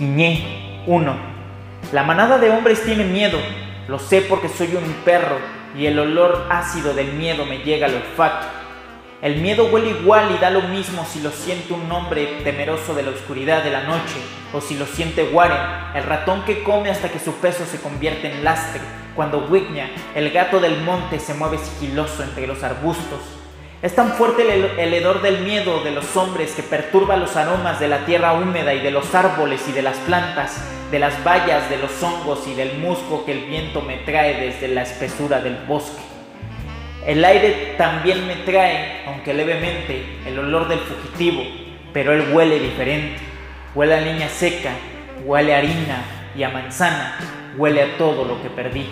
Quiñé 1. La manada de hombres tiene miedo, lo sé porque soy un perro y el olor ácido del miedo me llega al olfato. El miedo huele igual y da lo mismo si lo siente un hombre temeroso de la oscuridad de la noche o si lo siente Warren, el ratón que come hasta que su peso se convierte en lastre, cuando Wigna, el gato del monte, se mueve sigiloso entre los arbustos. Es tan fuerte el, hedor del miedo de los hombres que perturba los aromas de la tierra húmeda y de los árboles y de las plantas, de las bayas, de los hongos y del musgo que el viento me trae desde la espesura del bosque. El aire también me trae, aunque levemente, el olor del fugitivo, pero él huele diferente. Huele a leña seca, huele a harina y a manzana, huele a todo lo que perdí.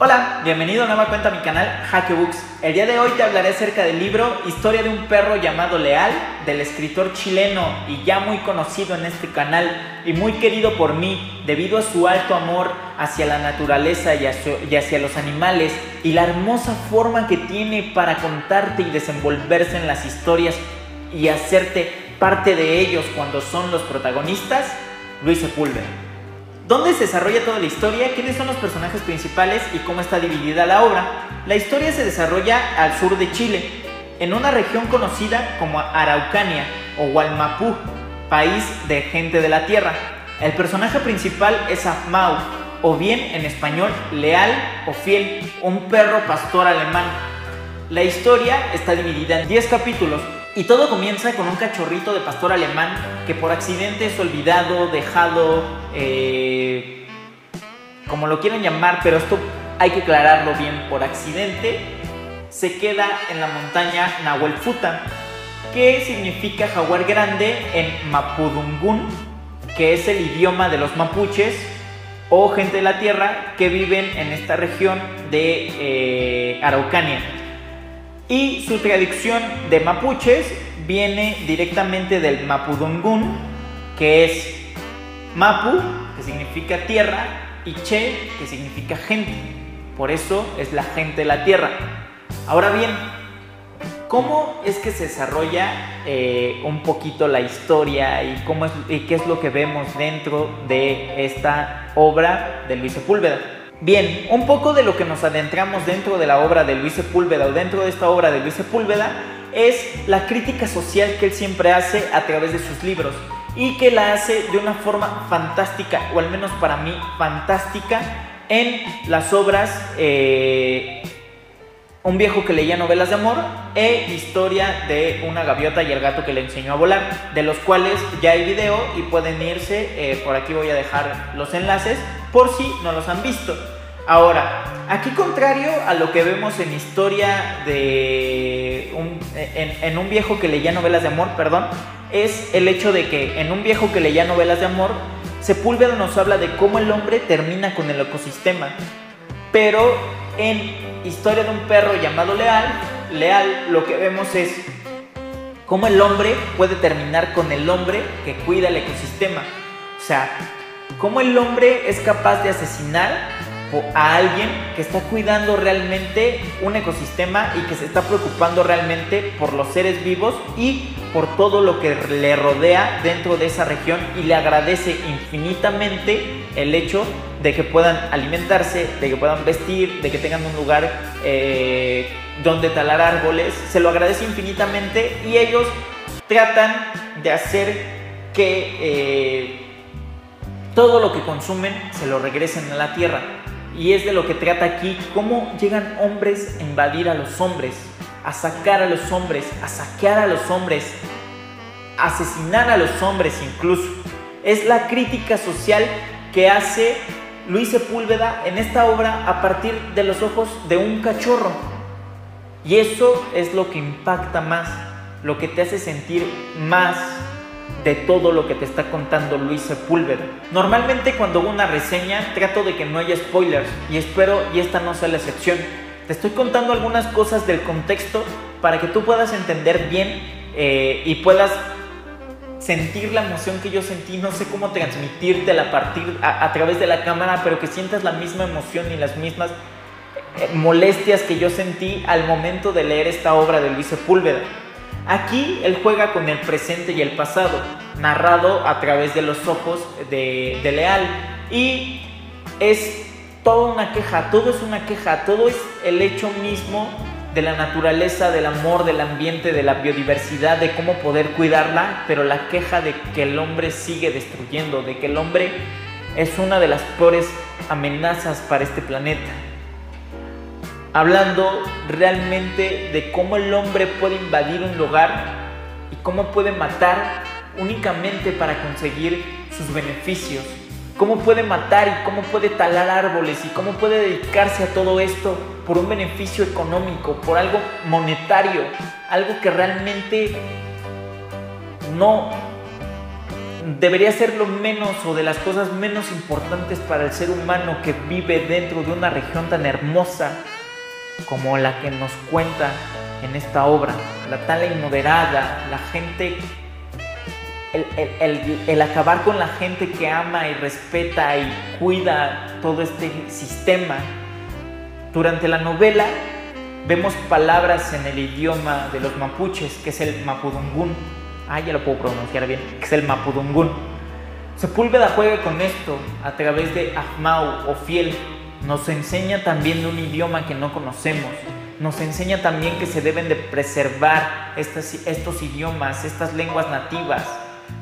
Hola, bienvenido a nueva cuenta a mi canal Hackebooks. El día de hoy te hablaré acerca del libro Historia de un perro llamado Leal, del escritor chileno y ya muy conocido en este canal y muy querido por mí debido a su alto amor hacia la naturaleza y hacia, los animales y la hermosa forma que tiene para contarte y desenvolverse en las historias y hacerte parte de ellos cuando son los protagonistas, Luis Sepúlveda. ¿Dónde se desarrolla toda la historia? ¿Quiénes son los personajes principales y cómo está dividida la obra? La historia se desarrolla al sur de Chile, en una región conocida como Araucania o Hualmapú, país de gente de la tierra. El personaje principal es Afmau, o bien en español leal o fiel, un perro pastor alemán. La historia está dividida en 10 capítulos y todo comienza con un cachorrito de pastor alemán que por accidente es olvidado, dejado, eh, como lo quieran llamar, pero esto hay que aclararlo bien, por accidente se queda en la montaña Nahuelfuta, que significa jaguar grande en Mapudungun, que es el idioma de los mapuches o gente de la tierra que viven en esta región de eh, Araucania. Y su traducción de mapuches viene directamente del mapudungun, que es mapu, que significa tierra, y che, que significa gente. Por eso es la gente de la tierra. Ahora bien, ¿cómo es que se desarrolla eh, un poquito la historia y, cómo y qué es lo que vemos dentro de esta obra de Luis Sepúlveda? Bien, un poco de lo que nos adentramos dentro de la obra de Luis Sepúlveda o dentro de esta obra de Luis Sepúlveda es la crítica social que él siempre hace a través de sus libros y que la hace de una forma fantástica, o al menos para mí fantástica, en las obras eh, Un viejo que leía novelas de amor e Historia de una gaviota y el gato que le enseñó a volar, de los cuales ya hay video y pueden irse, eh, por aquí voy a dejar los enlaces por si no los han visto. Ahora, aquí contrario a lo que vemos en historia de un, en, un viejo que leía novelas de amor, perdón, es el hecho de que en un viejo que leía novelas de amor, Sepúlveda nos habla de cómo el hombre termina con el ecosistema. Pero en Historia de un perro llamado Leal, Leal lo que vemos es cómo el hombre puede terminar con el hombre que cuida el ecosistema. O sea, cómo el hombre es capaz de asesinar a alguien que está cuidando realmente un ecosistema y que se está preocupando realmente por los seres vivos y por todo lo que le rodea dentro de esa región y le agradece infinitamente el hecho de que puedan alimentarse, de que puedan vestir, de que tengan un lugar eh, donde talar árboles, se lo agradece infinitamente y ellos tratan de hacer que eh, todo lo que consumen se lo regresen a la tierra. Y es de lo que trata aquí, cómo llegan hombres a invadir a los hombres, a sacar a los hombres, a saquear a los hombres, a asesinar a los hombres incluso. Es la crítica social que hace Luis Sepúlveda en esta obra a partir de los ojos de un cachorro. Y eso es lo que impacta más, lo que te hace sentir más de todo lo que te está contando Luis Sepúlveda. Normalmente cuando hago una reseña trato de que no haya spoilers y espero y esta no sea la excepción. Te estoy contando algunas cosas del contexto para que tú puedas entender bien eh, y puedas sentir la emoción que yo sentí, no sé cómo transmitirte a, partir, a, través de la cámara, pero que sientas la misma emoción y las mismas eh, molestias que yo sentí al momento de leer esta obra de Luis Sepúlveda. Aquí él juega con el presente y el pasado, narrado a través de los ojos de, Leal. Y es toda una queja, todo es una queja, todo es el hecho mismo de la naturaleza, del amor, del ambiente, de la biodiversidad, de cómo poder cuidarla, pero la queja de que el hombre sigue destruyendo, de que el hombre es una de las peores amenazas para este planeta. Hablando realmente de cómo el hombre puede invadir un lugar y cómo puede matar únicamente para conseguir sus beneficios. Cómo puede matar y cómo puede talar árboles y cómo puede dedicarse a todo esto por un beneficio económico, por algo monetario, algo que realmente no debería ser lo menos o de las cosas menos importantes para el ser humano que vive dentro de una región tan hermosa como la que nos cuenta en esta obra, la tala inmoderada, la gente el, acabar con la gente que ama y respeta y cuida todo este sistema. Durante la novela vemos palabras en el idioma de los mapuches, que es el mapudungún. Ah, ya lo puedo pronunciar bien, que es el mapudungún. Sepúlveda juega con esto a través de Ahmau o Fiel. Nos enseña también de un idioma que no conocemos. Nos enseña también que se deben de preservar estos idiomas, estas lenguas nativas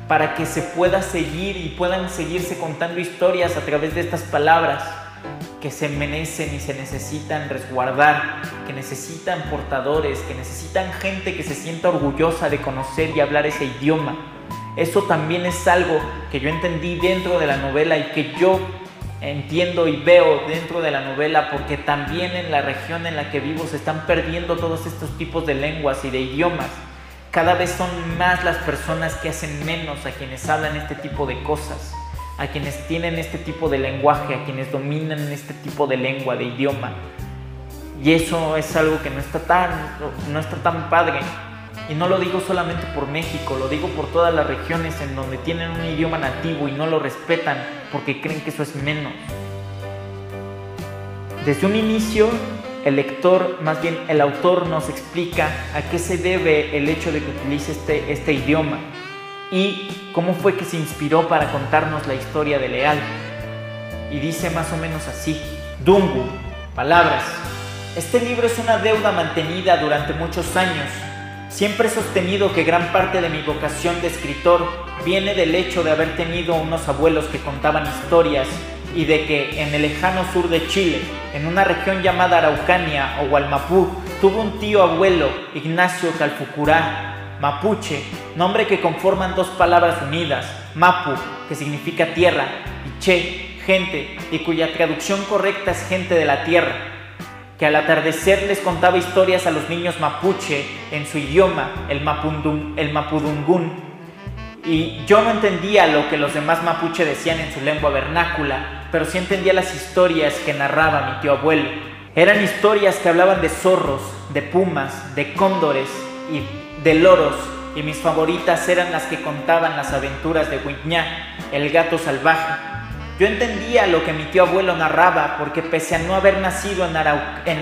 para que se pueda seguir y puedan seguirse contando historias a través de estas palabras que se merecen y se necesitan resguardar, que necesitan portadores, que necesitan gente que se sienta orgullosa de conocer y hablar ese idioma. Eso también es algo que yo entendí dentro de la novela y que yo entiendo y veo dentro de la novela porque también en la región en la que vivo se están perdiendo todos estos tipos de lenguas y de idiomas. Cada vez son más las personas que hacen menos a quienes hablan este tipo de cosas, a quienes tienen este tipo de lenguaje, a quienes dominan este tipo de lengua, de idioma. Y eso es algo que no está tan, no está tan padre. Y no lo digo solamente por México, lo digo por todas las regiones en donde tienen un idioma nativo y no lo respetan porque creen que eso es menos. Desde un inicio el lector, más bien el autor nos explica a qué se debe el hecho de que utilice este, este idioma y cómo fue que se inspiró para contarnos la historia de Leal. Y dice más o menos así, Dungu, palabras. Este libro es una deuda mantenida durante muchos años. Siempre he sostenido que gran parte de mi vocación de escritor viene del hecho de haber tenido unos abuelos que contaban historias y de que en el lejano sur de Chile, en una región llamada Araucania o Gualmapú, tuvo un tío abuelo, Ignacio Calfucurá, mapuche, nombre que conforman dos palabras unidas, mapu, que significa tierra, y che, gente, y cuya traducción correcta es gente de la tierra, que al atardecer les contaba historias a los niños mapuche en su idioma, el, mapundum, el mapudungún, y yo no entendía lo que los demás mapuche decían en su lengua vernácula, pero sí entendía las historias que narraba mi tío abuelo. Eran historias que hablaban de zorros, de pumas, de cóndores y de loros, y mis favoritas eran las que contaban las aventuras de Huiñá, el gato salvaje. Yo entendía lo que mi tío abuelo narraba porque pese a no haber nacido en,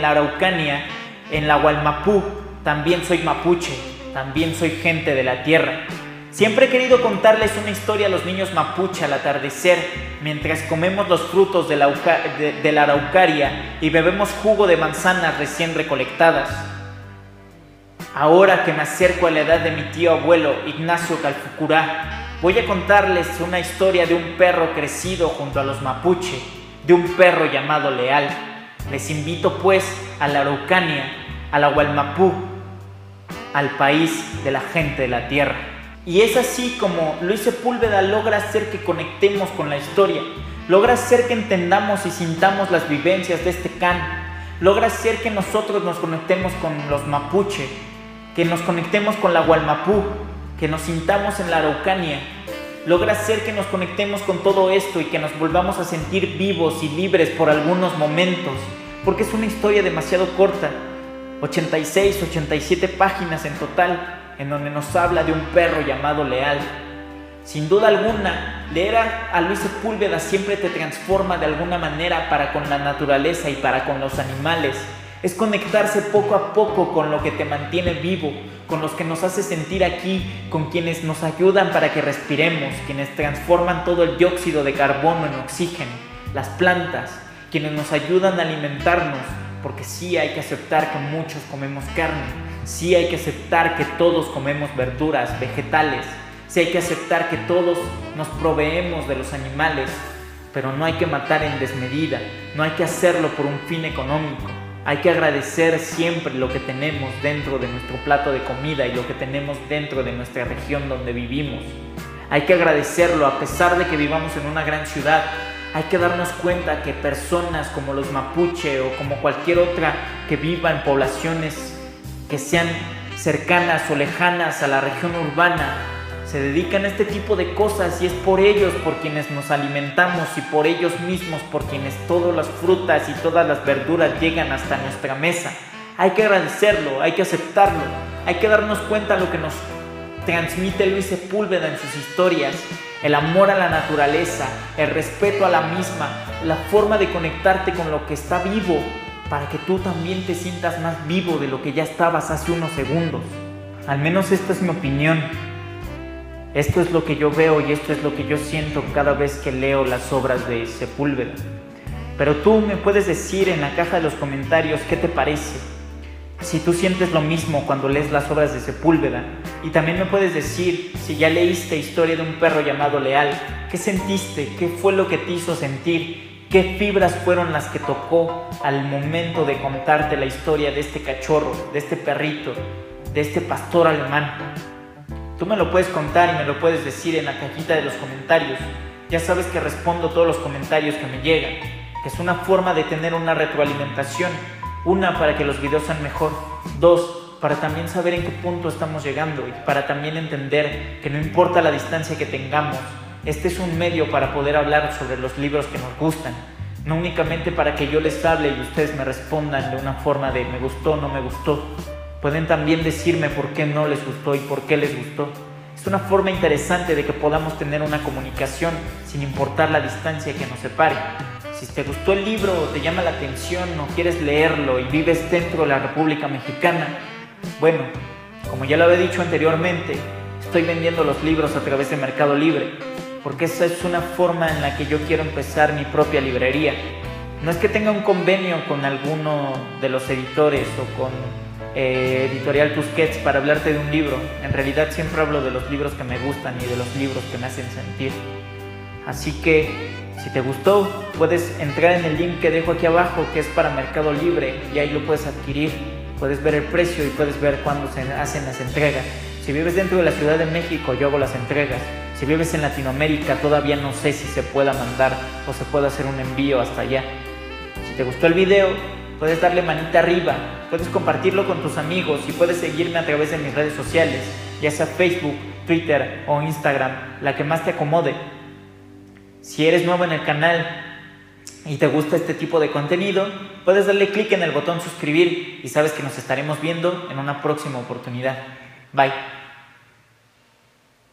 la Araucania, en la Gualmapú, también soy mapuche, también soy gente de la tierra. Siempre he querido contarles una historia a los niños mapuche al atardecer, mientras comemos los frutos de la, de, la araucaria y bebemos jugo de manzanas recién recolectadas. Ahora que me acerco a la edad de mi tío abuelo Ignacio Calfucurá, voy a contarles una historia de un perro crecido junto a los mapuche, de un perro llamado Leal. Les invito pues a la Araucania, a la Gualmapú, al país de la gente de la tierra. Y es así como Luis Sepúlveda logra hacer que conectemos con la historia, logra hacer que entendamos y sintamos las vivencias de este can, logra hacer que nosotros nos conectemos con los mapuche, que nos conectemos con la Gualmapú, que nos sintamos en la Araucania, logra hacer que nos conectemos con todo esto y que nos volvamos a sentir vivos y libres por algunos momentos, porque es una historia demasiado corta, 86, 87 páginas en total, en donde nos habla de un perro llamado Leal. Sin duda alguna, leer a Luis Sepúlveda siempre te transforma de alguna manera para con la naturaleza y para con los animales. Es conectarse poco a poco con lo que te mantiene vivo, con los que nos hace sentir aquí, con quienes nos ayudan para que respiremos, quienes transforman todo el dióxido de carbono en oxígeno, las plantas, quienes nos ayudan a alimentarnos, porque sí hay que aceptar que muchos comemos carne, sí hay que aceptar que todos comemos verduras, vegetales, sí hay que aceptar que todos nos proveemos de los animales, pero no hay que matar en desmedida, no hay que hacerlo por un fin económico. Hay que agradecer siempre lo que tenemos dentro de nuestro plato de comida y lo que tenemos dentro de nuestra región donde vivimos. Hay que agradecerlo a pesar de que vivamos en una gran ciudad. Hay que darnos cuenta que personas como los mapuche o como cualquier otra que viva en poblaciones que sean cercanas o lejanas a la región urbana se dedican a este tipo de cosas y es por ellos por quienes nos alimentamos y por ellos mismos por quienes todas las frutas y todas las verduras llegan hasta nuestra mesa. Hay que agradecerlo, hay que aceptarlo, hay que darnos cuenta de lo que nos transmite Luis Sepúlveda en sus historias, el amor a la naturaleza, el respeto a la misma, la forma de conectarte con lo que está vivo para que tú también te sientas más vivo de lo que ya estabas hace unos segundos. Al menos esta es mi opinión. Esto es lo que yo veo y esto es lo que yo siento cada vez que leo las obras de Sepúlveda. Pero tú me puedes decir en la caja de los comentarios qué te parece. Si tú sientes lo mismo cuando lees las obras de Sepúlveda. Y también me puedes decir si ya leíste Historia de un perro llamado Leal. ¿Qué sentiste? ¿Qué fue lo que te hizo sentir? ¿Qué fibras fueron las que tocó al momento de contarte la historia de este cachorro, de este perrito, de este pastor alemán? Tú me lo puedes contar y me lo puedes decir en la cajita de los comentarios. Ya sabes que respondo todos los comentarios que me llegan, que es una forma de tener una retroalimentación. Una, para que los videos sean mejor. Dos, para también saber en qué punto estamos llegando y para también entender que no importa la distancia que tengamos, este es un medio para poder hablar sobre los libros que nos gustan. No únicamente para que yo les hable y ustedes me respondan de una forma de me gustó, no me gustó, Pueden también decirme por qué no les gustó y por qué les gustó. Es una forma interesante de que podamos tener una comunicación sin importar la distancia que nos separe. Si te gustó el libro o te llama la atención o quieres leerlo y vives dentro de la República Mexicana, bueno, como ya lo había dicho anteriormente, estoy vendiendo los libros a través de Mercado Libre, porque esa es una forma en la que yo quiero empezar mi propia librería. No es que tenga un convenio con alguno de los editores o con eh, editorial Tusquets para hablarte de un libro. En realidad siempre hablo de los libros que me gustan y de los libros que me hacen sentir. Así que si te gustó, puedes entrar en el link que dejo aquí abajo, que es para Mercado Libre, y ahí lo puedes adquirir. Puedes ver el precio y puedes ver cuándo se hacen las entregas. Si vives dentro de la Ciudad de México, yo hago las entregas. Si vives en Latinoamérica, todavía no sé si se pueda mandar o se puede hacer un envío hasta allá. Si te gustó el video, puedes darle manita arriba, puedes compartirlo con tus amigos y puedes seguirme a través de mis redes sociales, ya sea Facebook, Twitter o Instagram, la que más te acomode. Si eres nuevo en el canal y te gusta este tipo de contenido, puedes darle clic en el botón suscribir y sabes que nos estaremos viendo en una próxima oportunidad. Bye.